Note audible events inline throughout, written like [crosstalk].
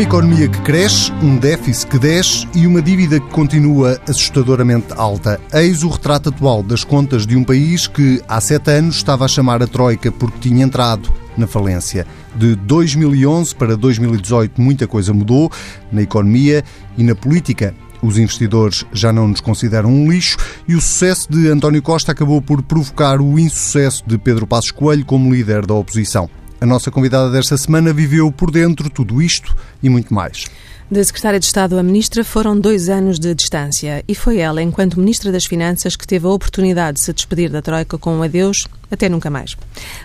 Uma economia que cresce, um déficit que desce e uma dívida que continua assustadoramente alta. Eis o retrato atual das contas de um país que há sete anos estava a chamar a Troika porque tinha entrado na falência. De 2011 para 2018, muita coisa mudou na economia e na política. Os investidores já não nos consideram um lixo e o sucesso de António Costa acabou por provocar o insucesso de Pedro Passos Coelho como líder da oposição. A nossa convidada desta semana viveu por dentro tudo isto e muito mais. Da Secretária de Estado à Ministra foram dois anos de distância e foi ela, enquanto Ministra das Finanças, que teve a oportunidade de se despedir da Troika com um adeus até nunca mais.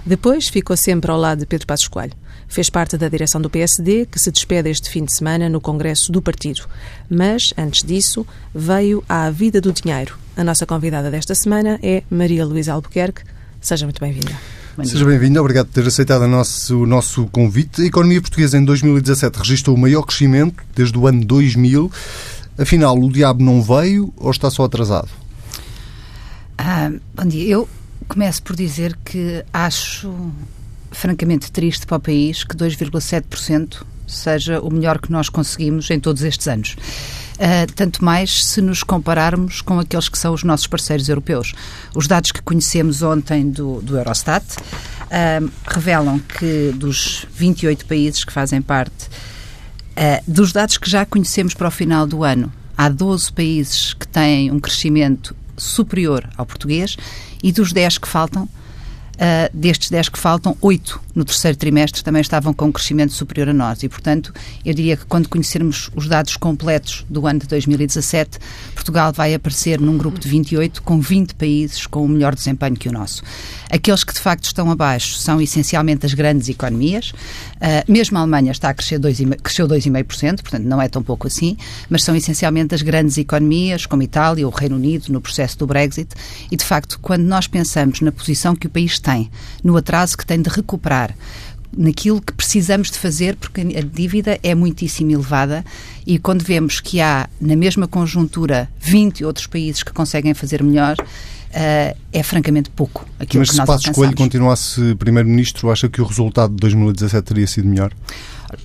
Depois ficou sempre ao lado de Pedro Passos Coelho. Fez parte da direção do PSD, que se despede este fim de semana no Congresso do Partido. Mas, antes disso, veio à vida do dinheiro. A nossa convidada desta semana é Maria Luísa Albuquerque. Seja muito bem-vinda. Seja bem-vindo, obrigado por ter aceitado o nosso, o nosso convite. A economia portuguesa em 2017 registrou o maior crescimento desde o ano 2000. Afinal, o diabo não veio ou está só atrasado? Ah, bom dia. Eu começo por dizer que acho francamente triste para o país que 2,7% seja o melhor que nós conseguimos em todos estes anos. Uh, tanto mais se nos compararmos com aqueles que são os nossos parceiros europeus. Os dados que conhecemos ontem do, do Eurostat uh, revelam que dos 28 países que fazem parte, uh, dos dados que já conhecemos para o final do ano, há 12 países que têm um crescimento superior ao português e dos 10 que faltam, Uh, destes 10 que faltam, 8 no terceiro trimestre também estavam com um crescimento superior a nós. E, portanto, eu diria que quando conhecermos os dados completos do ano de 2017, Portugal vai aparecer num grupo de 28 com 20 países com o melhor desempenho que o nosso. Aqueles que de facto estão abaixo são essencialmente as grandes economias. Uh, mesmo a Alemanha está a crescer 2, cresceu 2,5%, portanto não é tão pouco assim, mas são essencialmente as grandes economias, como Itália o Reino Unido, no processo do Brexit. E de facto, quando nós pensamos na posição que o país tem, no atraso que tem de recuperar, naquilo que precisamos de fazer, porque a dívida é muitíssimo elevada e quando vemos que há, na mesma conjuntura, 20 outros países que conseguem fazer melhor, Uh, é francamente pouco aquilo Mas que nós Mas se Passos Coelho continuasse Primeiro-Ministro, acha que o resultado de 2017 teria sido melhor?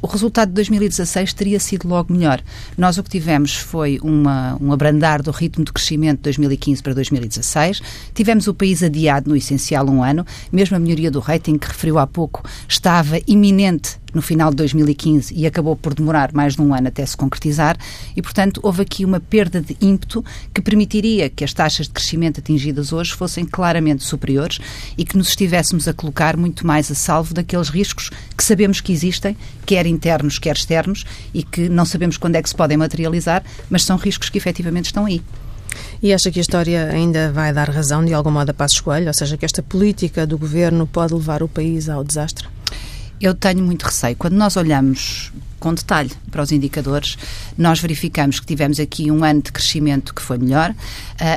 O resultado de 2016 teria sido logo melhor. Nós o que tivemos foi uma, um abrandar do ritmo de crescimento de 2015 para 2016. Tivemos o país adiado no essencial um ano. Mesmo a melhoria do rating que referiu há pouco estava iminente no final de 2015 e acabou por demorar mais de um ano até se concretizar e, portanto, houve aqui uma perda de ímpeto que permitiria que as taxas de crescimento atingidas hoje fossem claramente superiores e que nos estivéssemos a colocar muito mais a salvo daqueles riscos que sabemos que existem, quer internos, quer externos, e que não sabemos quando é que se podem materializar, mas são riscos que efetivamente estão aí. E acha que a história ainda vai dar razão de algum modo a Passos Coelho? Ou seja, que esta política do governo pode levar o país ao desastre? Eu tenho muito receio. Quando nós olhamos com detalhe para os indicadores, nós verificamos que tivemos aqui um ano de crescimento que foi melhor, uh,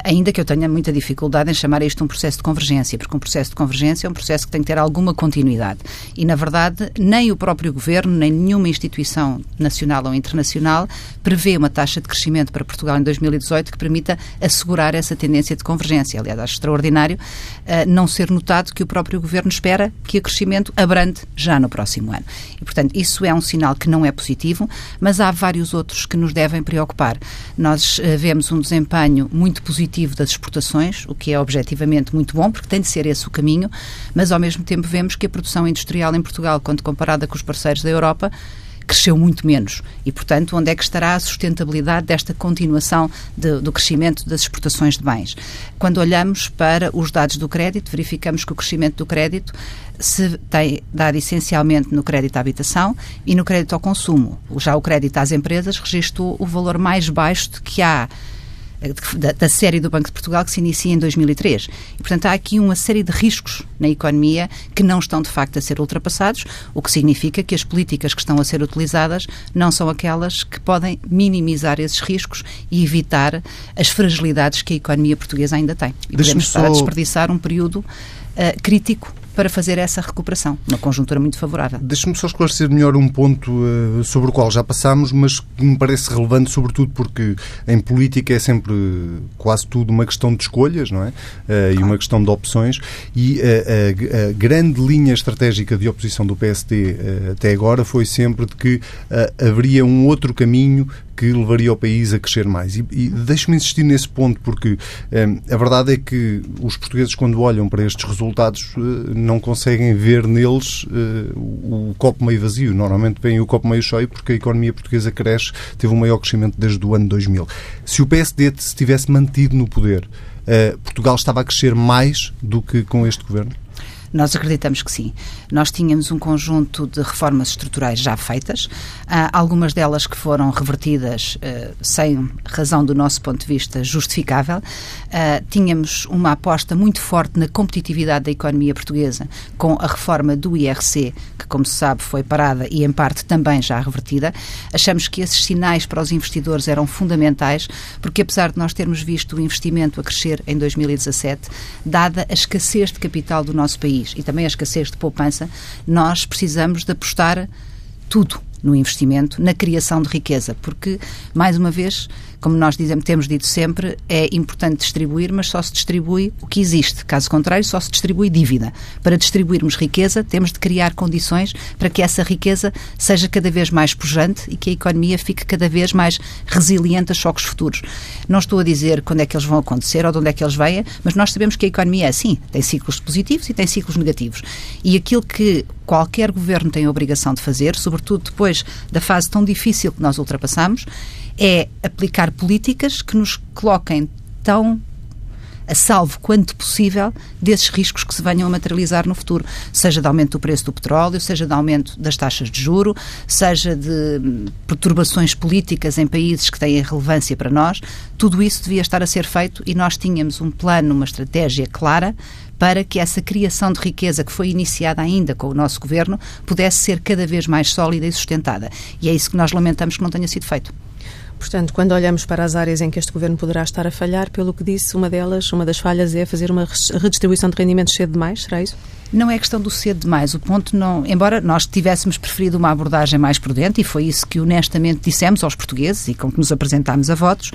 ainda que eu tenha muita dificuldade em chamar isto um processo de convergência, porque um processo de convergência é um processo que tem que ter alguma continuidade. E, na verdade, nem o próprio governo, nem nenhuma instituição nacional ou internacional prevê uma taxa de crescimento para Portugal em 2018 que permita assegurar essa tendência de convergência. Aliás, acho extraordinário uh, não ser notado que o próprio governo espera que o crescimento abrande já no próximo ano. E, portanto, isso é um sinal que não é positivo, mas há vários outros que nos devem preocupar. Nós uh, vemos um desempenho muito positivo das exportações, o que é objetivamente muito bom, porque tem de ser esse o caminho, mas ao mesmo tempo vemos que a produção industrial em Portugal, quando comparada com os parceiros da Europa, cresceu muito menos. E, portanto, onde é que estará a sustentabilidade desta continuação de, do crescimento das exportações de bens? Quando olhamos para os dados do crédito, verificamos que o crescimento do crédito se tem dado essencialmente no crédito à habitação e no crédito ao consumo. Já o crédito às empresas registrou o valor mais baixo de que há da, da, série do Banco de Portugal que se inicia em 2003. E, portanto, há aqui uma série de riscos na economia que não estão, de facto, a ser ultrapassados, o que significa que as políticas que estão a ser utilizadas não são aquelas que podem minimizar esses riscos e evitar as fragilidades que a economia portuguesa ainda tem. E podemos estar só... a desperdiçar um período uh, crítico para fazer essa recuperação, uma conjuntura muito favorável. Deixe-me só esclarecer melhor um ponto uh, sobre o qual já passámos, mas que me parece relevante, sobretudo porque em política é sempre quase tudo uma questão de escolhas, não é? Uh, claro. E uma questão de opções. E uh, a, a, grande linha estratégica de oposição do PSD até agora foi sempre de que haveria um outro caminho que levaria o país a crescer mais. E, e deixe-me insistir nesse ponto, porque eh, a verdade é que os portugueses, quando olham para estes resultados, eh, não conseguem ver neles eh, o, copo meio vazio. Normalmente vem o copo meio cheio, porque a economia portuguesa cresce, teve um maior crescimento desde o ano 2000. Se o PSD se tivesse mantido no poder, Portugal estava a crescer mais do que com este governo? Nós acreditamos que sim. Nós tínhamos um conjunto de reformas estruturais já feitas, ah, algumas delas que foram revertidas ah, sem razão do nosso ponto de vista justificável. Ah, tínhamos uma aposta muito forte na competitividade da economia portuguesa com a reforma do IRC, que, como se sabe, foi parada e, em parte, também já revertida. Achamos que esses sinais para os investidores eram fundamentais, porque apesar de nós termos visto o investimento a crescer em 2017, dada a escassez de capital do nosso país, país e também a escassez de poupança, nós precisamos de apostar tudo no investimento, na criação de riqueza, porque, mais uma vez, como nós dizemos, temos dito sempre, é importante distribuir, mas só se distribui o que existe. Caso contrário, só se distribui dívida. Para distribuirmos riqueza, temos de criar condições para que essa riqueza seja cada vez mais pujante e que a economia fique cada vez mais resiliente a choques futuros. Não estou a dizer quando é que eles vão acontecer ou de onde é que eles vêm, mas nós sabemos que a economia é assim. Tem ciclos positivos e tem ciclos negativos. E aquilo que qualquer governo tem a obrigação de fazer, sobretudo depois da fase tão difícil que nós ultrapassamos, é aplicar políticas que nos coloquem tão a salvo quanto possível desses riscos que se venham a materializar no futuro, seja de aumento do preço do petróleo, seja de aumento das taxas de juro, seja de hum, perturbações políticas em países que têm relevância para nós, tudo isso devia estar a ser feito e nós tínhamos um plano, uma estratégia clara para que essa criação de riqueza que foi iniciada ainda com o nosso governo pudesse ser cada vez mais sólida e sustentada. E é isso que nós lamentamos que não tenha sido feito. Portanto, quando olhamos para as áreas em que este governo poderá estar a falhar, pelo que disse, uma delas, uma das falhas é fazer uma redistribuição de rendimentos cedo demais, será isso? Não é questão do cedo demais. O ponto não. Embora nós tivéssemos preferido uma abordagem mais prudente, e foi isso que honestamente dissemos aos portugueses e com que nos apresentámos a votos,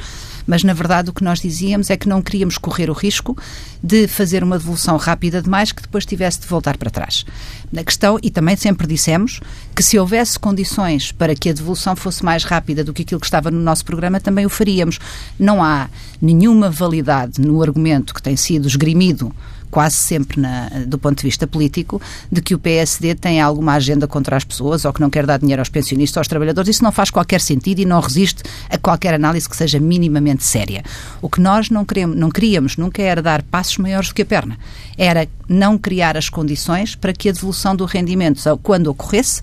mas na verdade o que nós dizíamos é que não queríamos correr o risco de fazer uma devolução rápida demais que depois tivesse de voltar para trás. Na questão, e também sempre dissemos, que se houvesse condições para que a devolução fosse mais rápida do que aquilo que estava no nosso programa, também o faríamos. Não há nenhuma validade no argumento que tem sido esgrimido quase sempre na, do ponto de vista político, de que o PSD tem alguma agenda contra as pessoas ou que não quer dar dinheiro aos pensionistas, aos trabalhadores. Isso não faz qualquer sentido e não resiste a qualquer análise que seja minimamente séria. O que nós não, queremos, não queríamos nunca era dar passos maiores do que a perna. Era não criar as condições para que a devolução do rendimento, quando ocorresse,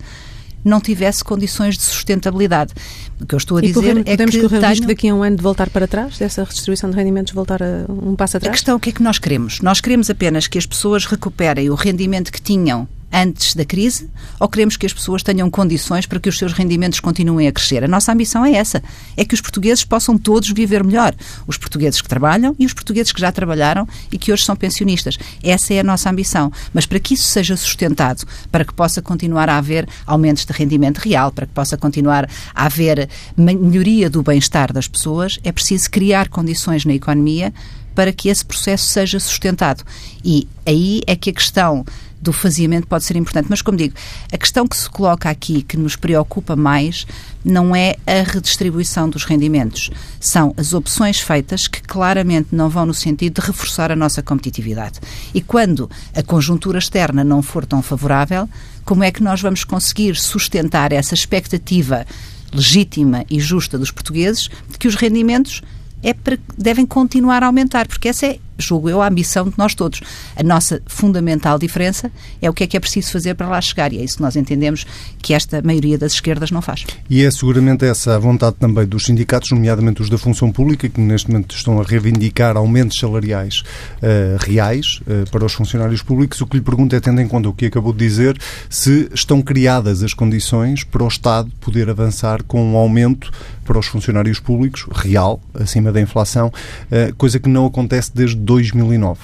não tivesse condições de sustentabilidade. O que eu estou a dizer podemos, é podemos que correr tenho... risco daqui a um ano de voltar para trás, dessa redistribuição de rendimentos voltar a um passo atrás? A questão é o que é que nós queremos? Nós queremos apenas que as pessoas recuperem o rendimento que tinham antes da crise ou queremos que as pessoas tenham condições para que os seus rendimentos continuem a crescer? A nossa ambição é essa, é que os portugueses possam todos viver melhor. Os portugueses que trabalham e os portugueses que já trabalharam e que hoje são pensionistas. Essa é a nossa ambição. Mas para que isso seja sustentado, para que possa continuar a haver aumentos de rendimento real, para que possa continuar a haver melhoria do bem-estar das pessoas, é preciso criar condições na economia para que esse processo seja sustentado. E aí é que a questão do faziamento pode ser importante. Mas, como digo, a questão que se coloca aqui, que nos preocupa mais, não é a redistribuição dos rendimentos. São as opções feitas que claramente não vão no sentido de reforçar a nossa competitividade. E quando a conjuntura externa não for tão favorável, como é que nós vamos conseguir sustentar essa expectativa legítima e justa dos portugueses de que os rendimentos é para, devem continuar a aumentar, porque essa é julgo eu, a ambição de nós todos. A nossa fundamental diferença é o que é que é preciso fazer para lá chegar e é isso que nós entendemos que esta maioria das esquerdas não faz. E é seguramente essa a vontade também dos sindicatos, nomeadamente os da função pública, que neste momento estão a reivindicar aumentos salariais uh, reais uh, para os funcionários públicos. O que lhe pergunto é, tendo em conta o que acabou de dizer, se estão criadas as condições para o Estado poder avançar com um aumento para os funcionários públicos real, acima da inflação, uh, coisa que não acontece desde 2009.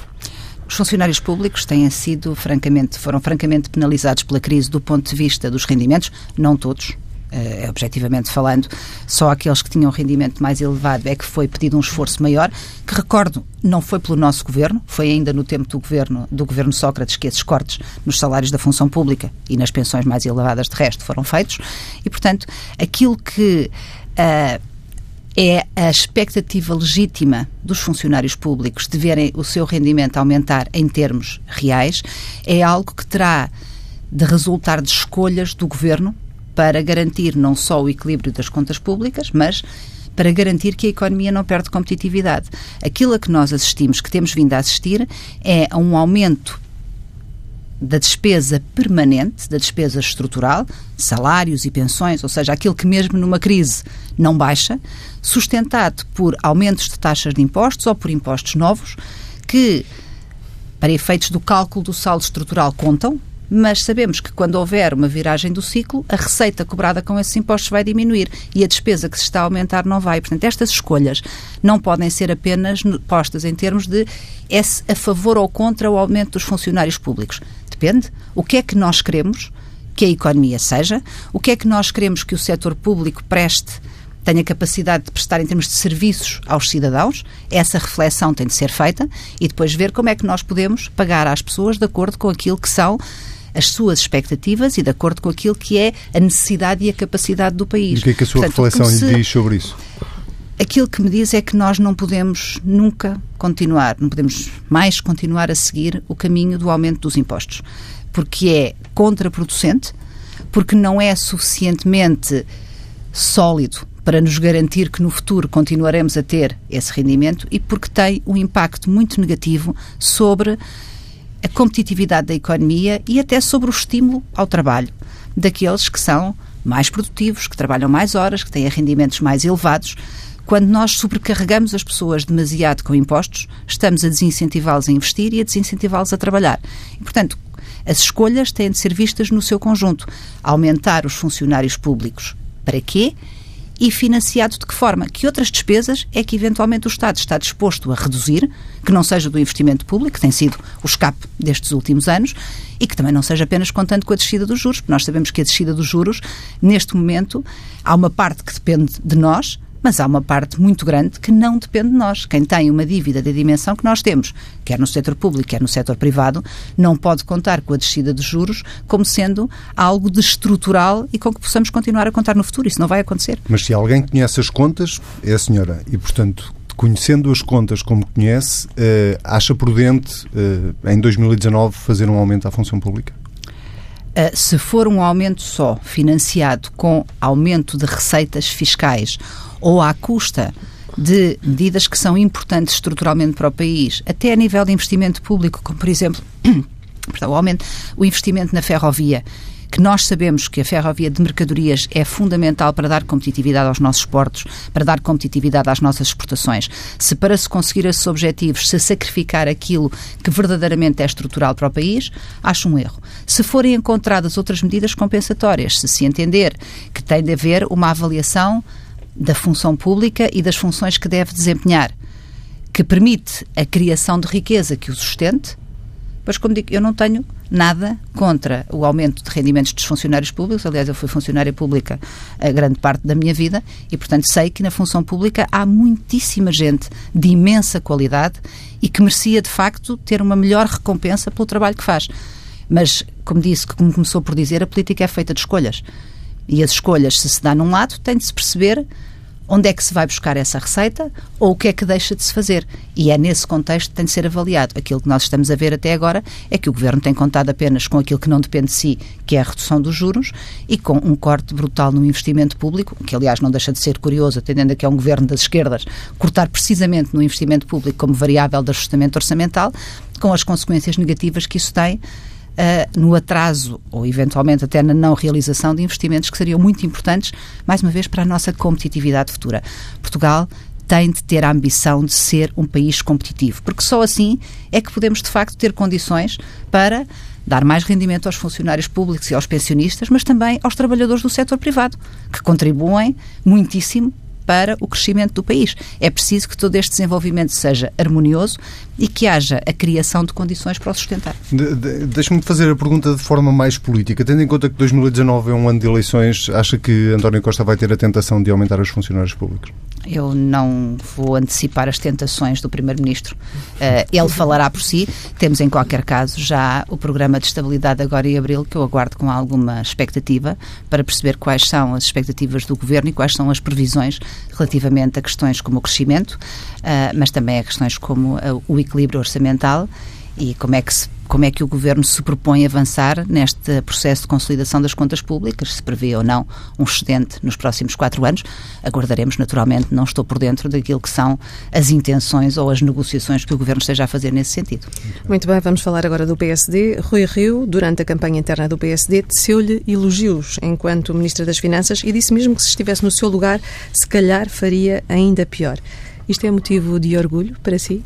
Os funcionários públicos têm sido francamente, foram francamente penalizados pela crise do ponto de vista dos rendimentos, não todos, uh, objetivamente falando, só aqueles que tinham rendimento mais elevado é que foi pedido um esforço maior, que recordo, não foi pelo nosso governo, foi ainda no tempo do governo, do governo Sócrates que esses cortes nos salários da função pública e nas pensões mais elevadas de resto foram feitos, e portanto, aquilo que uh, é a expectativa legítima dos funcionários públicos de verem o seu rendimento aumentar em termos reais, é algo que terá de resultar de escolhas do governo para garantir não só o equilíbrio das contas públicas, mas para garantir que a economia não perde competitividade. Aquilo a que nós assistimos, que temos vindo a assistir, é a um aumento da despesa permanente, da despesa estrutural, salários e pensões, ou seja, aquilo que mesmo numa crise não baixa, sustentado por aumentos de taxas de impostos ou por impostos novos, que, para efeitos do cálculo do saldo estrutural, contam, mas sabemos que quando houver uma viragem do ciclo, a receita cobrada com esses impostos vai diminuir e a despesa que se está a aumentar não vai. Portanto, estas escolhas não podem ser apenas postas em termos de é a favor ou contra o aumento dos funcionários públicos. Depende. O que é que nós queremos que a economia seja? O que é que nós queremos que o setor público preste tenha capacidade de prestar em termos de serviços aos cidadãos, essa reflexão tem de ser feita e depois ver como é que nós podemos pagar às pessoas de acordo com aquilo que são as suas expectativas e de acordo com aquilo que é a necessidade e a capacidade do país. E o que é que a sua Portanto, reflexão se... lhe diz sobre isso? Aquilo que me diz é que nós não podemos nunca continuar, não podemos mais continuar a seguir o caminho do aumento dos impostos, porque é contraproducente, porque não é suficientemente sólido para nos garantir que no futuro continuaremos a ter esse rendimento e porque tem um impacto muito negativo sobre a competitividade da economia e até sobre o estímulo ao trabalho daqueles que são mais produtivos, que trabalham mais horas, que têm rendimentos mais elevados. Quando nós sobrecarregamos as pessoas demasiado com impostos, estamos a desincentivá-los a investir e a desincentivá-los a trabalhar. E, portanto, as escolhas têm de ser vistas no seu conjunto. Aumentar os funcionários públicos. Para quê? e financiado de que forma? Que outras despesas é que eventualmente o Estado está disposto a reduzir, que não seja do investimento público, que tem sido o escape destes últimos anos, e que também não seja apenas contando com a descida dos juros, porque nós sabemos que a descida dos juros, neste momento, há uma parte que depende de nós, mas há uma parte muito grande que não depende de nós. Quem tem uma dívida da dimensão que nós temos, quer no setor público, quer no setor privado, não pode contar com a descida de juros como sendo algo de estrutural e com que possamos continuar a contar no futuro. Isso não vai acontecer. Mas se alguém conhece as contas, é a senhora. E, portanto, conhecendo as contas como conhece, uh, acha prudente, uh, em 2019, fazer um aumento à função pública? Uh, se for um aumento só financiado com aumento de receitas fiscais ou à custa de medidas que são importantes estruturalmente para o país, até a nível de investimento público, como por exemplo [clears throat] o aumento, o investimento na ferrovia, que nós sabemos que a ferrovia de mercadorias é fundamental para dar competitividade aos nossos portos, para dar competitividade às nossas exportações. Se para se conseguir esses objetivos se sacrificar aquilo que verdadeiramente é estrutural para o país, acho um erro. Se forem encontradas outras medidas compensatórias, se se entender que tem de haver uma avaliação da função pública e das funções que deve desempenhar, que permite a criação de riqueza que o sustente. Pois, como digo, eu não tenho nada contra o aumento de rendimentos dos funcionários públicos. Aliás, eu fui funcionária pública a grande parte da minha vida e, portanto, sei que na função pública há muitíssima gente de imensa qualidade e que merecia, de facto, ter uma melhor recompensa pelo trabalho que faz. Mas, como disse, como começou por dizer, a política é feita de escolhas. E as escolhas, se se dá num lado, tem de se perceber onde é que se vai buscar essa receita ou o que é que deixa de se fazer. E é nesse contexto que tem de ser avaliado. Aquilo que nós estamos a ver até agora é que o Governo tem contado apenas com aquilo que não depende de si, que é a redução dos juros, e com um corte brutal no investimento público, que aliás não deixa de ser curioso, atendendo a que é um Governo das esquerdas, cortar precisamente no investimento público como variável de ajustamento orçamental, com as consequências negativas que isso tem uh, no atraso ou eventualmente até na não realização de investimentos que seriam muito importantes, mais uma vez, para a nossa competitividade futura. Portugal tem de ter a ambição de ser um país competitivo, porque só assim é que podemos de facto ter condições para dar mais rendimento aos funcionários públicos e aos pensionistas, mas também aos trabalhadores do setor privado, que contribuem muitíssimo para o crescimento do país. É preciso que todo este desenvolvimento seja harmonioso e que haja a criação de condições para o sustentar. De, de, Deixe-me fazer a pergunta de forma mais política. Tendo em conta que 2019 é um ano de eleições, acha que António Costa vai ter a tentação de aumentar os funcionários públicos? Eu não vou antecipar as tentações do Primeiro-Ministro. Uh, ele falará por si. Temos, em qualquer caso, já o programa de estabilidade agora em abril, que eu aguardo com alguma expectativa para perceber quais são as expectativas do Governo e quais são as previsões relativamente a questões como o crescimento, uh, mas também a questões como uh, o equilíbrio orçamental e como é que se como é que o Governo se propõe avançar neste processo de consolidação das contas públicas, se prevê ou não um excedente nos próximos quatro anos. Aguardaremos, naturalmente, não estou por dentro daquilo que são as intenções ou as negociações que o Governo esteja a fazer nesse sentido. Muito bem, vamos falar agora do PSD. Rui Rio, durante a campanha interna do PSD, teceu-lhe elogios enquanto Ministro das Finanças e disse mesmo que se estivesse no seu lugar, se calhar faria ainda pior. Isto é motivo de orgulho para si?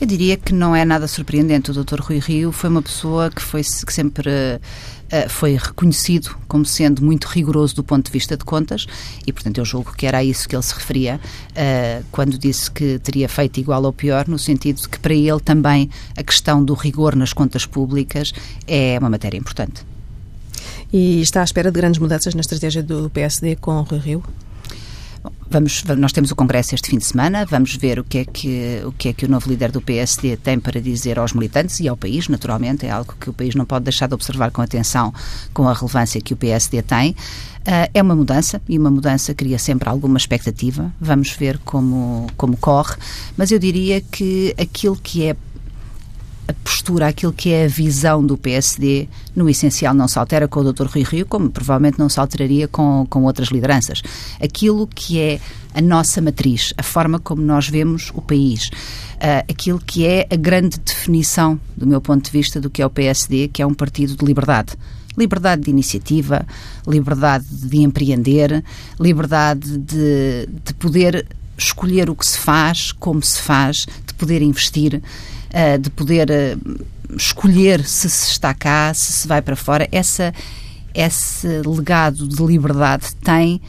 Eu diria que não é nada surpreendente. O Dr. Rui Rio foi uma pessoa que, foi, que sempre uh, foi reconhecido como sendo muito rigoroso do ponto de vista de contas e, portanto, eu julgo que era a isso que ele se referia uh, quando disse que teria feito igual ou pior, no sentido de que para ele também a questão do rigor nas contas públicas é uma matéria importante. E está à espera de grandes mudanças na estratégia do PSD com o Rui Rio? Vamos, nós temos o Congresso este fim de semana, vamos ver o que, é que, o que é que o novo líder do PSD tem para dizer aos militantes e ao país, naturalmente, é algo que o país não pode deixar de observar com atenção, com a relevância que o PSD tem. Uh, é uma mudança e uma mudança cria sempre alguma expectativa. Vamos ver como, como corre, mas eu diria que aquilo que é a postura, aquilo que é a visão do PSD, no essencial não se altera com o Dr. Rui Rio, como provavelmente não se alteraria com, com outras lideranças. Aquilo que é a nossa matriz, a forma como nós vemos o país, uh, aquilo que é a grande definição, do meu ponto de vista, do que é o PSD, que é um partido de liberdade liberdade de iniciativa, liberdade de empreender, liberdade de, de poder escolher o que se faz, como se faz, de poder investir. Eh, de poder uh, escolher se se está cá, se se vai para fora, essa, esse legado de liberdade tem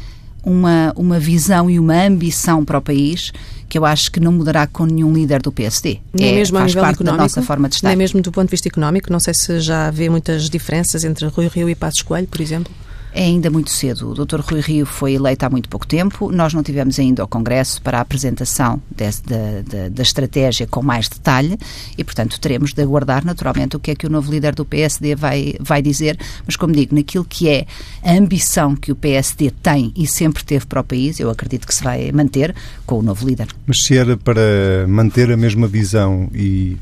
uma, uma visão e uma ambição para o país que eu acho que não mudará com nenhum líder do PSD. Nem é, mesmo faz parte económico, da nossa forma de estar. Nem mesmo do ponto de vista económico, não sei se já vê muitas diferenças entre Rui Rio e Passos Coelho, por exemplo. É ainda muito cedo. O Dr. Rui Rio foi eleito há muito pouco tempo. Nós não tivemos ainda o Congresso para a apresentação desse, da, da, da, estratégia com mais detalhe e, portanto, teremos de aguardar naturalmente o que é que o novo líder do PSD vai, vai dizer. Mas, como digo, naquilo que é a ambição que o PSD tem e sempre teve para o país, eu acredito que se vai manter com o novo líder. Mas se era para manter a mesma visão e,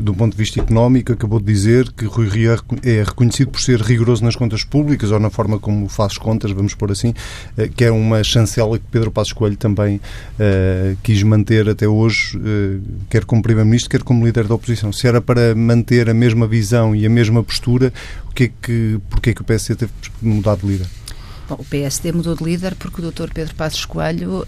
do ponto de vista económico, acabou de dizer que Rui Rio é, é reconhecido por ser rigoroso nas contas públicas ou na forma como faz contas, vamos pôr assim, eh, que é uma chancela que Pedro Passos Coelho também uh, quis manter até hoje, quer como Primeiro-Ministro, quer como líder da oposição. Se era para manter a mesma visão e a mesma postura, o que é que, porque é que o PSD teve mudado de líder? Bom, o PSD mudou de líder porque o Dr. Pedro Passos Coelho uh,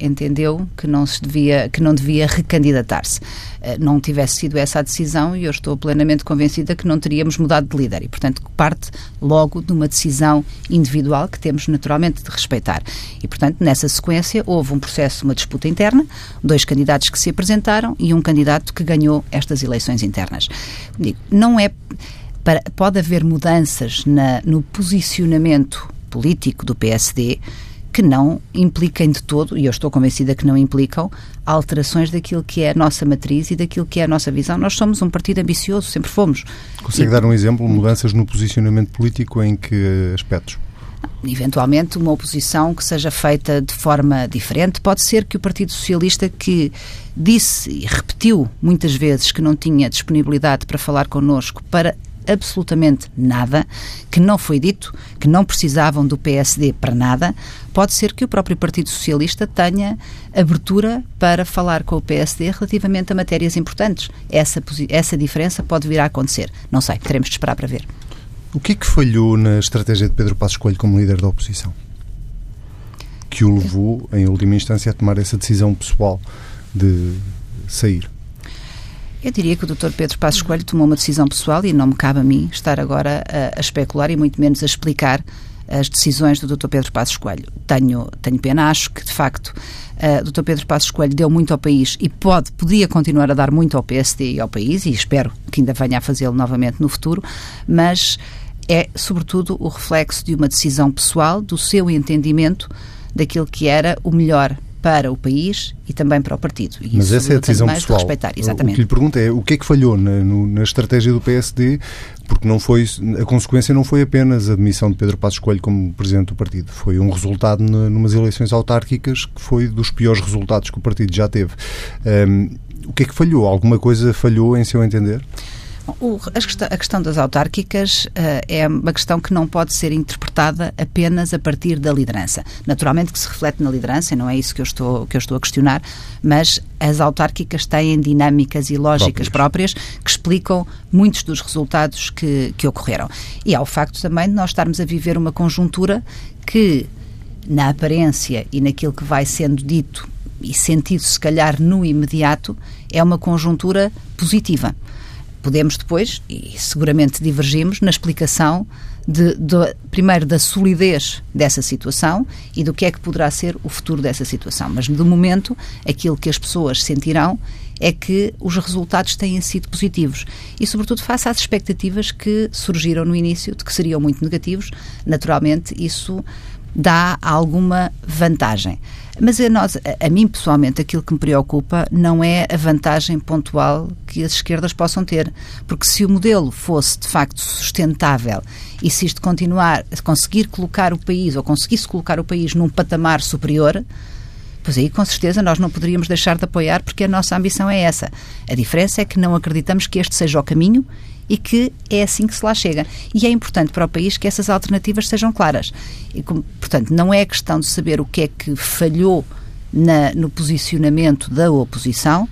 entendeu que não se devia que não devia recandidatar-se. Uh, não tivesse sido essa a decisão e eu estou plenamente convencida que não teríamos mudado de líder e, portanto, parte logo de uma decisão individual que temos naturalmente de respeitar. E, portanto, nessa sequência houve um processo, uma disputa interna, dois candidatos que se apresentaram e um candidato que ganhou estas eleições internas. Digo, não é para, pode haver mudanças na, no posicionamento político do PSD que não impliquem de todo, e eu estou convencida que não implicam, alterações daquilo que é a nossa matriz e daquilo que é a nossa visão. Nós somos um partido ambicioso, sempre fomos. Consegue e... dar um exemplo, mudanças no posicionamento político em que aspectos? Eventualmente, uma oposição que seja feita de forma diferente. Pode ser que o Partido Socialista, que disse e repetiu muitas vezes que não tinha disponibilidade para falar connosco, para absolutamente nada, que não foi dito, que não precisavam do PSD para nada, pode ser que o próprio Partido Socialista tenha abertura para falar com o PSD relativamente a matérias importantes. Essa, essa diferença pode vir a acontecer. Não sei, teremos de esperar para ver. O que é que falhou na estratégia de Pedro Passos Coelho como líder da oposição? Que o levou, em última instância, a tomar essa decisão pessoal de sair? Eu diria que o Dr. Pedro Passos Coelho tomou uma decisão pessoal e não me cabe a mim estar agora a, a especular e muito menos a explicar as decisões do Dr. Pedro Passos Coelho. Tenho, tenho pena, acho que, de facto, uh, Dr. Pedro Passos Coelho deu muito ao país e pode, podia continuar a dar muito ao PSD e ao país, e espero que ainda venha a fazê-lo novamente no futuro, mas é, sobretudo, o reflexo de uma decisão pessoal, do seu entendimento daquilo que era o melhor para o país e também para o partido. E Mas essa é a decisão pessoal. Respeitar. Exatamente. O que lhe pergunto é o que é que falhou na, no, na estratégia do PSD, porque não foi a consequência não foi apenas a demissão de Pedro Passos Coelho como presidente do partido, foi um resultado em numas eleições autárquicas que foi dos piores resultados que o partido já teve. Um, o que é que falhou? Alguma coisa falhou em seu entender? O, a, questão, das autárquicas uh, é uma questão que não pode ser interpretada apenas a partir da liderança. Naturalmente que se reflete na liderança, e não é isso que eu estou, que eu estou a questionar, mas as autárquicas têm dinâmicas e lógicas próprias, próprias que explicam muitos dos resultados que, que ocorreram. E há o facto também de nós estarmos a viver uma conjuntura que, na aparência e naquilo que vai sendo dito e sentido, se calhar, no imediato, é uma conjuntura positiva podemos depois, e seguramente divergimos, na explicação de, de, primeiro da solidez dessa situação e do que é que poderá ser o futuro dessa situação. Mas, de momento, aquilo que as pessoas sentirão é que os resultados têm sido positivos. E, sobretudo, face às expectativas que surgiram no início, de que seriam muito negativos, naturalmente, isso dá alguma vantagem. Mas a, nós, a, mim, pessoalmente, aquilo que me preocupa não é a vantagem pontual que as esquerdas possam ter. Porque se o modelo fosse, de facto, sustentável e se isto continuar conseguir colocar o país, ou conseguisse colocar o país num patamar superior, Pois aí, com certeza, nós não poderíamos deixar de apoiar, porque a nossa ambição é essa. A diferença é que não acreditamos que este seja o caminho e que é assim que se lá chega. E é importante para o país que essas alternativas sejam claras. E, portanto, não é questão de saber o que é que falhou na, no posicionamento da oposição,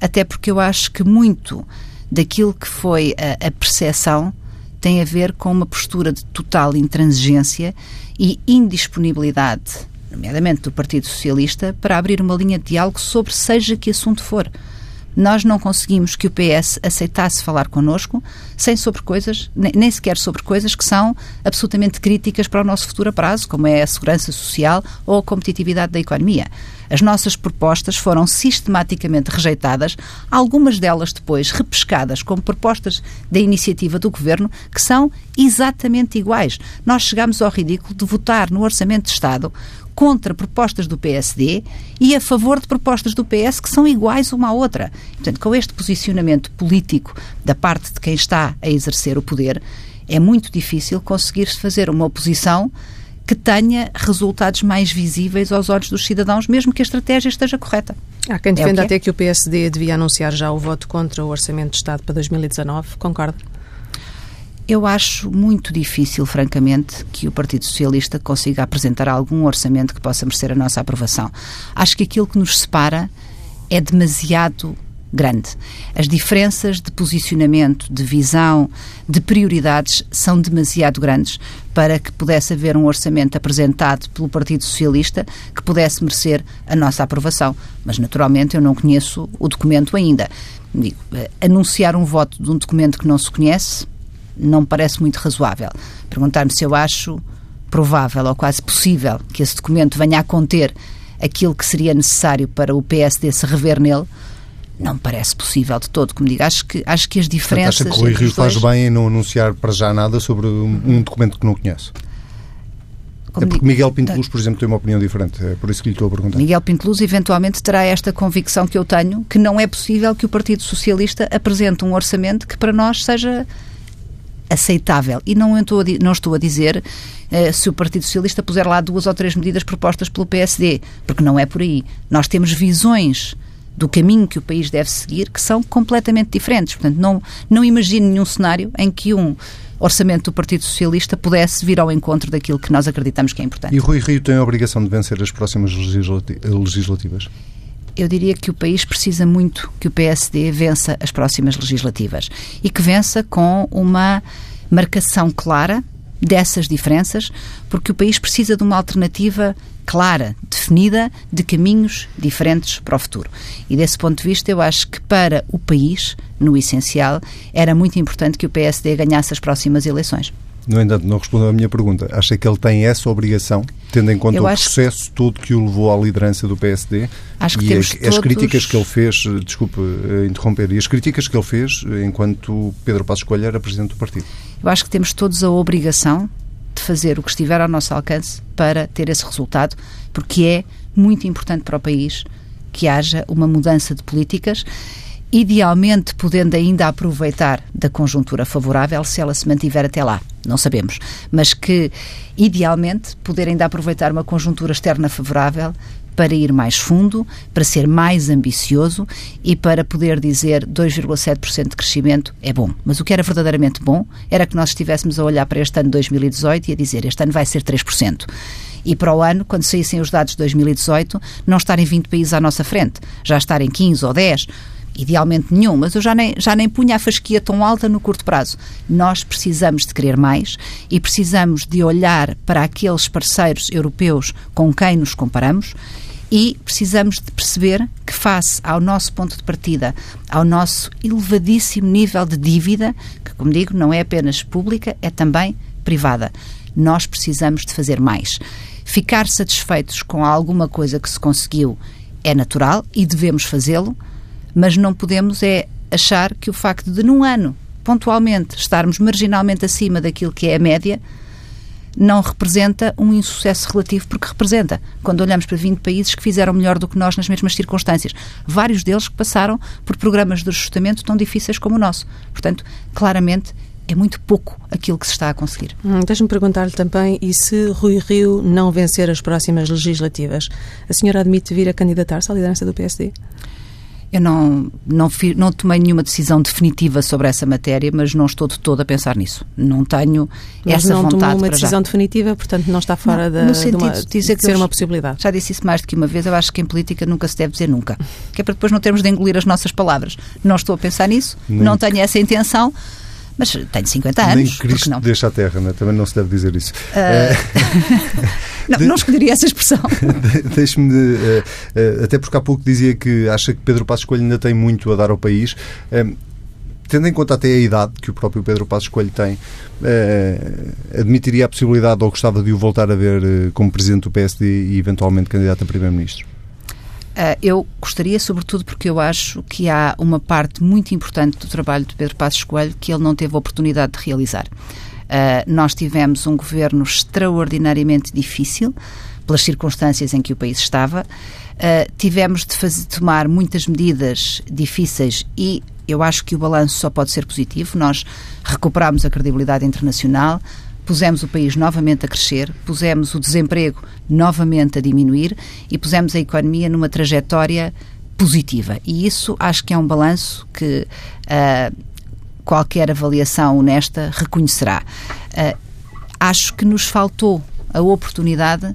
até porque eu acho que muito daquilo que foi a, a percepção tem a ver com uma postura de total intransigência e indisponibilidade, nomeadamente do Partido Socialista, para abrir uma linha de diálogo sobre seja que assunto for nós não conseguimos que o PS aceitasse falar connosco sem sobre coisas, nem sequer sobre coisas que são absolutamente críticas para o nosso futuro a prazo, como é a segurança social ou a competitividade da economia. As nossas propostas foram sistematicamente rejeitadas, algumas delas depois repescadas como propostas da iniciativa do governo, que são exatamente iguais. Nós chegamos ao ridículo de votar no Orçamento de Estado contra propostas do PSD e a favor de propostas do PS que são iguais uma à outra. Portanto, com este posicionamento político da parte de quem está a exercer o poder, é muito difícil conseguir fazer uma oposição que tenha resultados mais visíveis aos olhos dos cidadãos, mesmo que a estratégia esteja correta. Há quem defenda é que é. até que o PSD devia anunciar já o voto contra o Orçamento de Estado para 2019. Concorda? Eu acho muito difícil, francamente, que o Partido Socialista consiga apresentar algum orçamento que possa merecer a nossa aprovação. Acho que aquilo que nos separa é demasiado grande. As diferenças de posicionamento, de visão, de prioridades são demasiado grandes para que pudesse haver um orçamento apresentado pelo Partido Socialista que pudesse merecer a nossa aprovação. Mas, naturalmente, eu não conheço o documento ainda. Digo, eh, anunciar um voto de um documento que não se conhece não me parece muito razoável. Perguntar-me se eu acho provável ou quase possível que esse documento venha a conter aquilo que seria necessário para o PSD se rever nele, não me parece possível de todo. Como digo, acho que, acho que as diferenças. Portanto, acha que o Rui Rio faz bem em não anunciar para já nada sobre um, um documento que não conhece? Como é porque digo, Miguel Pinteluz, por exemplo, tem uma opinião diferente. É por isso que lhe estou a perguntar. Miguel Pinteluz eventualmente terá esta convicção que eu tenho, que não é possível que o Partido Socialista apresente um orçamento que para nós seja aceitável. E não estou a, não estou a dizer uh, se o Partido Socialista puser lá duas ou três medidas propostas pelo PSD, porque não é por aí. Nós temos visões do caminho que o país deve seguir que são completamente diferentes. Portanto, não, não imagino nenhum cenário em que um orçamento do Partido Socialista pudesse vir ao encontro daquilo que nós acreditamos que é importante. E Rui Rio tem a obrigação de vencer as próximas legislativas? Eu diria que o país precisa muito que o PSD vença as próximas legislativas e que vença com uma marcação clara dessas diferenças, porque o país precisa de uma alternativa clara, definida, de caminhos diferentes para o futuro. E desse ponto de vista, eu acho que para o país, no essencial, era muito importante que o PSD ganhasse as próximas eleições. No entanto, não respondeu à minha pergunta. Acha que ele tem essa obrigação, tendo em conta Eu o processo todo que o levou à liderança do PSD? Acho que e as, todos... críticas que ele fez, desculpe uh, interromper, e as críticas que ele fez enquanto Pedro Passos Coelho era presidente do partido? Eu acho que temos todos a obrigação de fazer o que estiver ao nosso alcance para ter esse resultado, porque é muito importante para o país que haja uma mudança de políticas idealmente podendo ainda aproveitar da conjuntura favorável se ela se mantiver até lá. Não sabemos. Mas que, idealmente, poder ainda aproveitar uma conjuntura externa favorável para ir mais fundo, para ser mais ambicioso e para poder dizer 2,7% de crescimento é bom. Mas o que era verdadeiramente bom era que nós estivéssemos a olhar para este ano de 2018 e a dizer este ano vai ser 3%. E para o ano, quando saíssem os dados de 2018, não estarem 20 países à nossa frente, já estarem 15 ou 10 idealmente nenhum, mas eu já nem, já nem punha a fasquia tão alta no curto prazo. Nós precisamos de querer mais e precisamos de olhar para aqueles parceiros europeus com quem nos comparamos e precisamos de perceber que, face ao nosso ponto de partida, ao nosso elevadíssimo nível de dívida, que, como digo, não é apenas pública, é também privada, nós precisamos de fazer mais. Ficar satisfeitos com alguma coisa que se conseguiu é natural e devemos fazê-lo, mas não podemos é achar que o facto de, num ano, pontualmente, estarmos marginalmente acima daquilo que é a média, não representa um insucesso relativo, porque representa. Quando olhamos para 20 países que fizeram melhor do que nós nas mesmas circunstâncias, vários deles que passaram por programas de ajustamento tão difíceis como o nosso. Portanto, claramente é muito pouco aquilo que se está a conseguir. Hum, Deixe-me perguntar-lhe também, e se Rui Rio não vencer as próximas legislativas, a senhora admite vir a candidatar-se à liderança do PSD? Eu não, não, não tomei nenhuma decisão definitiva sobre essa matéria, mas não estou de todo a pensar nisso. Não tenho mas essa não vontade. Não tomou uma decisão já. definitiva, portanto não está fora não, de, de, uma, de, dizer de ser uma possibilidade. Já disse isso mais do que uma vez, eu acho que em política nunca se deve dizer nunca. Que é para depois não termos de engolir as nossas palavras. Não estou a pensar nisso, Nem não tenho essa intenção. Mas tenho 50 anos. Nem Cristo não? deixa a terra, né? também não se deve dizer isso. Uh... [laughs] [laughs] não, de... não escolheria essa expressão. [laughs] Deixe-me, de, uh, uh, até porque há pouco dizia que acha que Pedro Passos Coelho ainda tem muito a dar ao país. tendo em conta até a idade que o próprio Pedro Passos Coelho tem, admitiria a possibilidade ou gostava de o voltar a ver como Presidente do PSD e eventualmente candidato a Primeiro-Ministro? Uh, eu gostaria, sobretudo porque eu acho que há uma parte muito importante do trabalho de Pedro Passos Coelho que ele não teve a oportunidade de realizar. Uh, nós tivemos um governo extraordinariamente difícil pelas circunstâncias em que o país estava. Uh, tivemos de fazer, tomar muitas medidas difíceis e eu acho que o balanço só pode ser positivo. Nós recuperámos a credibilidade internacional, pusemos o país novamente a crescer, pusemos o desemprego novamente a diminuir e pusemos a economia numa trajetória positiva. E isso acho que é um balanço que uh, qualquer avaliação honesta reconhecerá. Uh, acho que nos faltou a oportunidade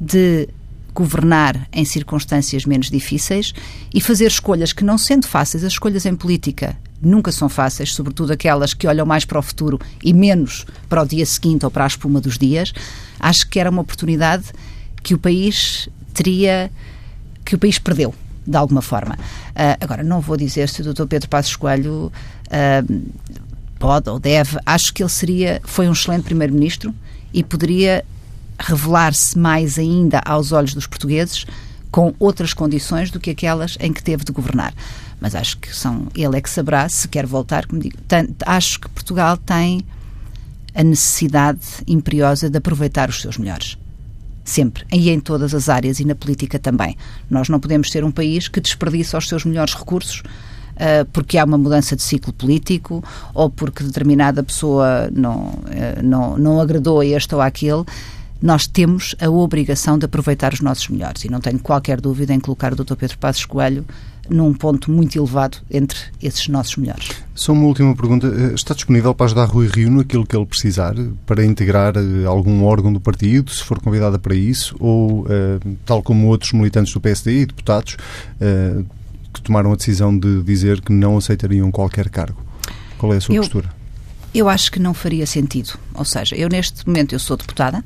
de governar em circunstâncias menos difíceis e fazer escolhas que, não sendo fáceis, as escolhas em política nunca são fáceis, sobretudo aquelas que olham mais para o futuro e menos para o dia seguinte ou para a espuma dos dias. Acho que era uma oportunidade que o país teria, que o país perdeu de alguma forma. Uh, agora, não vou dizer se o Dr. Pedro Passos Coelho uh, pode ou deve. Acho que ele seria, foi um excelente primeiro-ministro e poderia revelar-se mais ainda aos olhos dos portugueses com outras condições do que aquelas em que teve de governar. Mas acho que são ele é que saberá se quer voltar. Como digo, acho que Portugal tem a necessidade imperiosa de aproveitar os seus melhores. Sempre. E em todas as áreas e na política também. Nós não podemos ser um país que desperdiça os seus melhores recursos uh, porque há uma mudança de ciclo político ou porque determinada pessoa não, uh, não, não agradou a este ou àquele nós temos a obrigação de aproveitar os nossos melhores e não tenho qualquer dúvida em colocar o Dr. Pedro Passos Coelho num ponto muito elevado entre esses nossos melhores. Só uma última pergunta. Eh, está disponível para ajudar Rui Rio naquilo que ele precisar, para integrar algum órgão do partido, se for convidada para isso, ou, tal como outros militantes do PSD e deputados, que tomaram a decisão de dizer que não aceitariam qualquer cargo? Qual é a sua eu, postura? Eu acho que não faria sentido. Ou seja, eu neste momento eu sou deputada,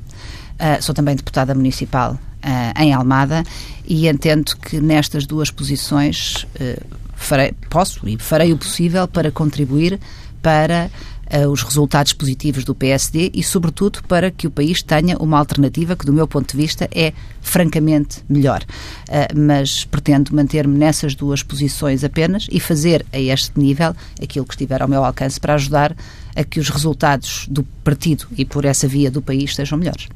Uh, sou também deputada municipal uh, em Almada e entendo que nestas duas posições uh, farei, posso e farei o possível para contribuir para uh, os resultados positivos do PSD e, sobretudo, para que o país tenha uma alternativa que, do meu ponto de vista, é francamente melhor. Uh, mas pretendo manter-me nessas duas posições apenas e fazer a este nível aquilo que estiver ao meu alcance para ajudar a que os resultados do partido e por essa via do país sejam melhores.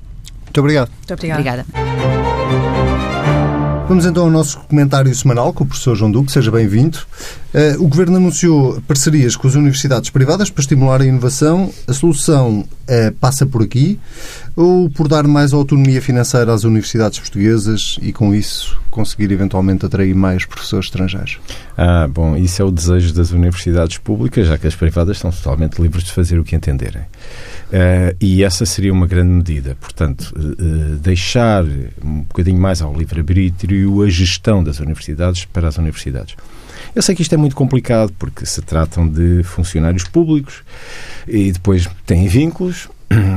Muito obrigado. Muito obrigada. Obrigada. Vamos então ao nosso comentário semanal com o professor João Duque, seja bem-vindo. Uh, o Governo anunciou parcerias com as universidades privadas para estimular a inovação. A solução uh, passa por aqui ou por dar mais autonomia financeira às universidades portuguesas e, com isso, conseguir eventualmente atrair mais professores estrangeiros? Ah, bom, isso é o desejo das universidades públicas, já que as privadas estão totalmente livres de fazer o que entenderem. Uh, e essa seria uma grande medida. Portanto, uh, deixar um bocadinho mais ao livre-arbítrio a gestão das universidades para as universidades. Eu sei que isto é muito complicado porque se tratam de funcionários públicos e depois têm vínculos.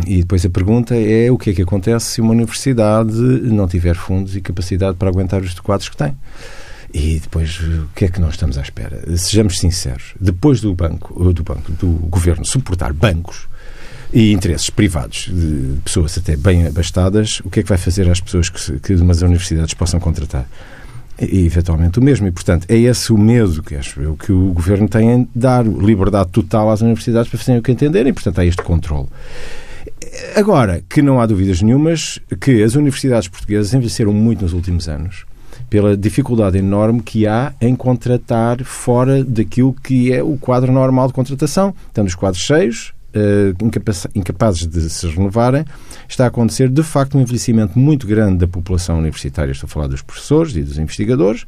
E depois a pergunta é o que é que acontece se uma universidade não tiver fundos e capacidade para aguentar os quadros que tem. E depois, o que é que nós estamos à espera? Sejamos sinceros. Depois do banco, do banco, do governo suportar bancos, e interesses privados de pessoas até bem abastadas, o que é que vai fazer às pessoas que, umas universidades possam contratar? E, eventualmente o mesmo. E, portanto, é esse o medo que acho eu que o governo tem em dar liberdade total às universidades para fazerem o que entenderem. Portanto, há este controle. Agora, que não há dúvidas nenhumas que as universidades portuguesas envelheceram muito nos últimos anos pela dificuldade enorme que há em contratar fora daquilo que é o quadro normal de contratação. Estamos quadros cheios, uh, incapazes de se renovarem, está a acontecer, de facto, um envelhecimento muito grande da população universitária. Estou a falar dos professores e dos investigadores.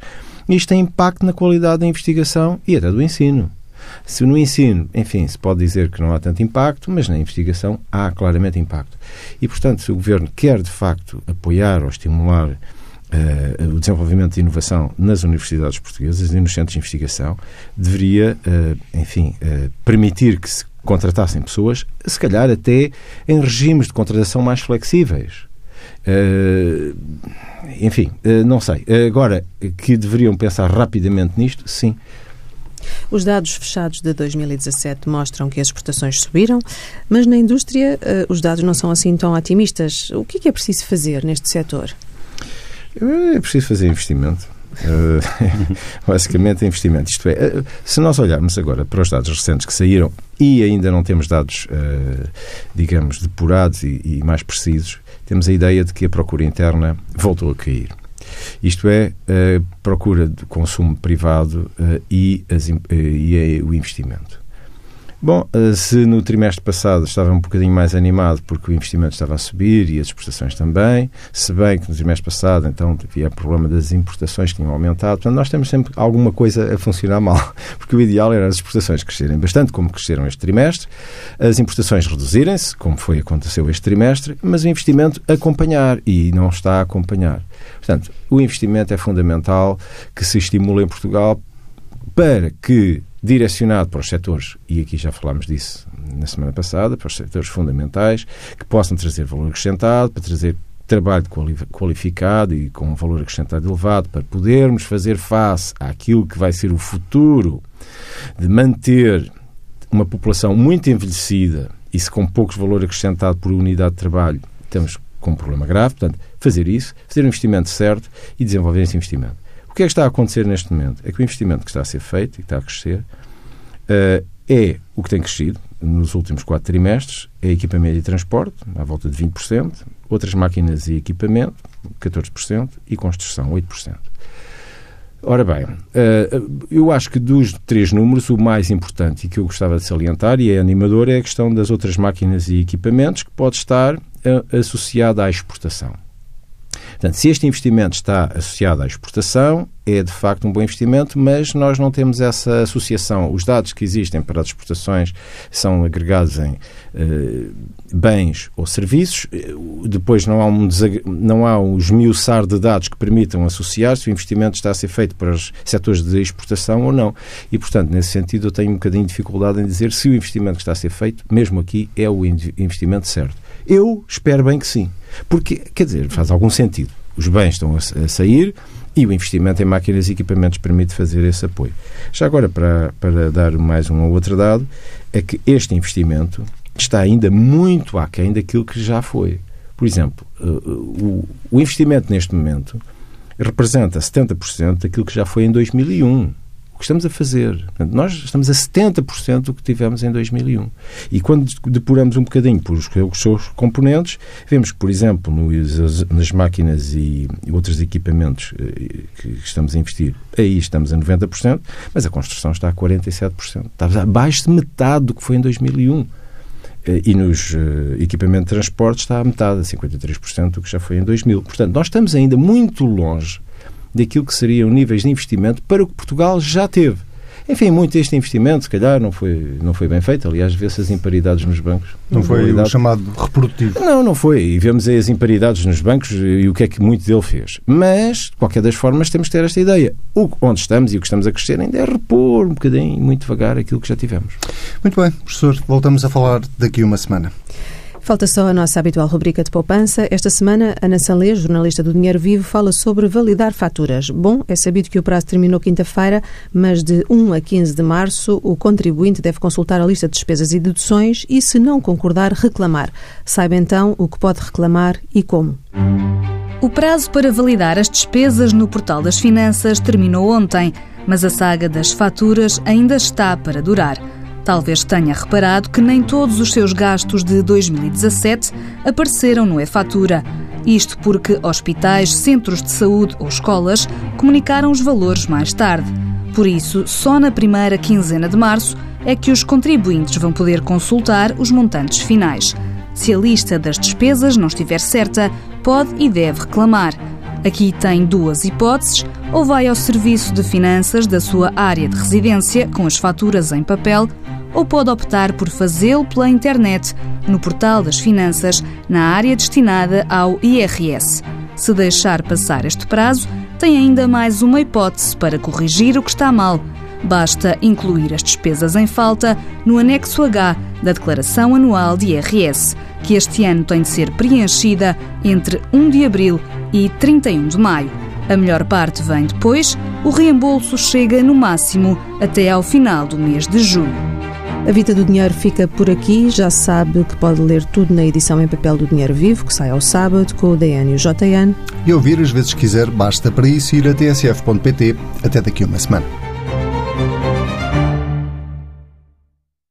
E isto tem impacto na qualidade da investigação e até do ensino. Se no ensino, enfim, se pode dizer que não há tanto impacto, mas na investigação há claramente impacto. E, portanto, se o Governo quer, de facto, apoiar ou estimular Uh, o desenvolvimento de inovação nas universidades portuguesas e nos centros de investigação deveria, uh, enfim, uh, permitir que se contratassem pessoas, se calhar até em regimes de contratação mais flexíveis. Enfim, não sei. Agora, que deveriam pensar rapidamente nisto, sim. Os dados fechados de 2017 mostram que as exportações subiram, mas na indústria uh, os dados não são assim tão otimistas. O que é, que é preciso fazer neste setor? É preciso fazer investimento. Uh, [laughs] basicamente, investimento. Isto é, se nós olharmos agora para os dados recentes que saíram e ainda não temos dados, uh, digamos, depurados e, e, mais precisos, temos a ideia de que a procura interna voltou a cair. Isto é, a procura de consumo privado e, as, e o investimento. Bom, eh, se no trimestre passado estava um bocadinho mais animado porque o investimento estava a subir e as exportações também, se bem que no trimestre passado então havia o problema das importações que tinham aumentado, portanto nós temos sempre alguma coisa a funcionar mal, [laughs] porque o ideal era as exportações crescerem bastante, como cresceram este trimestre, as importações reduzirem-se, como foi aconteceu este trimestre, mas o investimento acompanhar e não está a acompanhar. Portanto, o investimento é fundamental que se estimule em Portugal para que direcionado para os setores, e aqui já falámos disso na semana passada, para os setores fundamentais, que possam trazer valor acrescentado, para trazer trabalho qualificado e com um valor acrescentado elevado, para podermos fazer face àquilo que vai ser o futuro de manter uma população muito envelhecida e se com poucos valor acrescentado por unidade de trabalho, estamos com um problema grave. Portanto, fazer isso, fazer o investimento certo e desenvolver esse investimento que é que está a acontecer neste momento? É que o investimento que está a ser feito e que está a crescer uh, é o que tem crescido nos últimos quatro trimestres, é equipamento e transporte, à volta de 20%, outras máquinas e equipamento, 14%, e construção, 8%. Ora bem, eh, eu acho que dos três números, o mais importante e que eu gostava de salientar, e é animador, é a questão das outras máquinas e equipamentos que pode estar associada à exportação. Portanto, se este investimento está associado à exportação, é de facto um bom investimento, mas nós não temos essa associação. Os dados que existem para as exportações são agregados em eh, bens ou serviços. Depois não há, um não há um esmiuçar de dados que permitam associar se o investimento está a ser feito para os setores de exportação ou não. E, portanto, nesse sentido, eu tenho um bocadinho de dificuldade em dizer se o investimento que está a ser feito, mesmo aqui, é o investimento certo. Eu espero bem que sim. Porque, quer dizer, faz algum sentido. Os bens estão a sair E o investimento em máquinas e equipamentos permite fazer esse apoio. Já agora, para, para dar mais um ou outro dado, é que este investimento está ainda muito aquém daquilo que já foi. Por exemplo, eh, o, investimento neste momento representa 70% daquilo que já foi em 2001 o que estamos a fazer. Portanto, nós estamos a 70% do que tivemos em 2001. E quando depuramos um bocadinho por os, os seus componentes, vemos que, por exemplo, no, nas máquinas e, e outros equipamentos eh, que estamos a investir, aí estamos a 90%, mas a construção está a 47%. Está abaixo de metade do que foi em 2001 eh, e nos uh, equipamentos de transporte está a metade, a 53% do que já foi em 2000. Portanto, nós estamos ainda muito longe daquilo que seriam níveis de investimento para o que Portugal já teve. Enfim, muito este investimento, se calhar, não foi, não foi bem feito. Aliás, vê-se as imparidades nos bancos. Não foi o chamado reprodutivo. Não, não foi. E vemos aí as imparidades nos bancos e o que é que muito dele fez. Mas, de qualquer das formas, temos que ter esta ideia. O, onde estamos e o que estamos a crescer ainda é repor um bocadinho, muito devagar, aquilo que já tivemos. Muito bem, professor. Voltamos a falar daqui uma semana. Falta só a nossa habitual rubrica de poupança. Esta semana, Ana Sanlê, jornalista do Dinheiro Vivo, fala sobre validar faturas. Bom, é sabido que o prazo terminou quinta-feira, mas de 1 a 15 de março o contribuinte deve consultar a lista de despesas e deduções e, se não concordar, reclamar. Saiba então o que pode reclamar e como. O prazo para validar as despesas no Portal das Finanças terminou ontem, mas a saga das faturas ainda está para durar. Talvez tenha reparado que nem todos os seus gastos de 2017 apareceram no e-fatura. Isto porque hospitais, centros de saúde ou escolas comunicaram os valores mais tarde. Por isso, só na primeira quinzena de março é que os contribuintes vão poder consultar os montantes finais. Se a lista das despesas não estiver certa, pode e deve reclamar. Aqui tem duas hipóteses: ou vai ao Serviço de Finanças da sua área de residência com as faturas em papel, ou pode optar por fazê-lo pela internet, no portal das finanças, na área destinada ao IRS. Se deixar passar este prazo, tem ainda mais uma hipótese para corrigir o que está mal. Basta incluir as despesas em falta no anexo H da Declaração Anual de IRS, que este ano tem de ser preenchida entre 1 de abril e 31 de maio. A melhor parte vem depois, o reembolso chega no máximo até ao final do mês de junho. A Vida do Dinheiro fica por aqui. Já sabe que pode ler tudo na edição em papel do Dinheiro Vivo, que sai ao sábado, com o DN e o JN. E ouvir as vezes quiser, basta para isso ir a tsf.pt. Até daqui a uma semana.